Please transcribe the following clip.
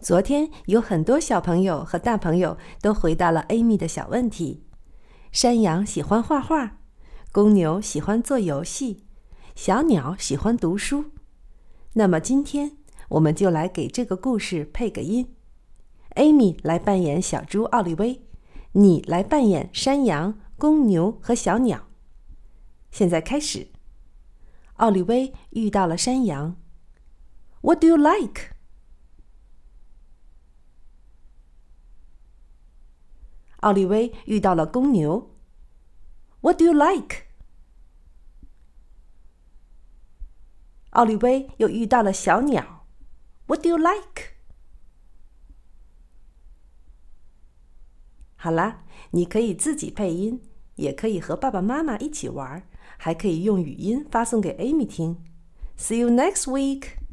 昨天有很多小朋友和大朋友都回答了 Amy 的小问题。山羊喜欢画画，公牛喜欢做游戏，小鸟喜欢读书。那么今天我们就来给这个故事配个音。Amy 来扮演小猪奥利威，你来扮演山羊、公牛和小鸟。现在开始。奥利威遇到了山羊。What do you like？奥利威遇到了公牛。What do you like？奥利威又遇到了小鸟。What do you like？好啦，你可以自己配音，也可以和爸爸妈妈一起玩，还可以用语音发送给 Amy 听。See you next week.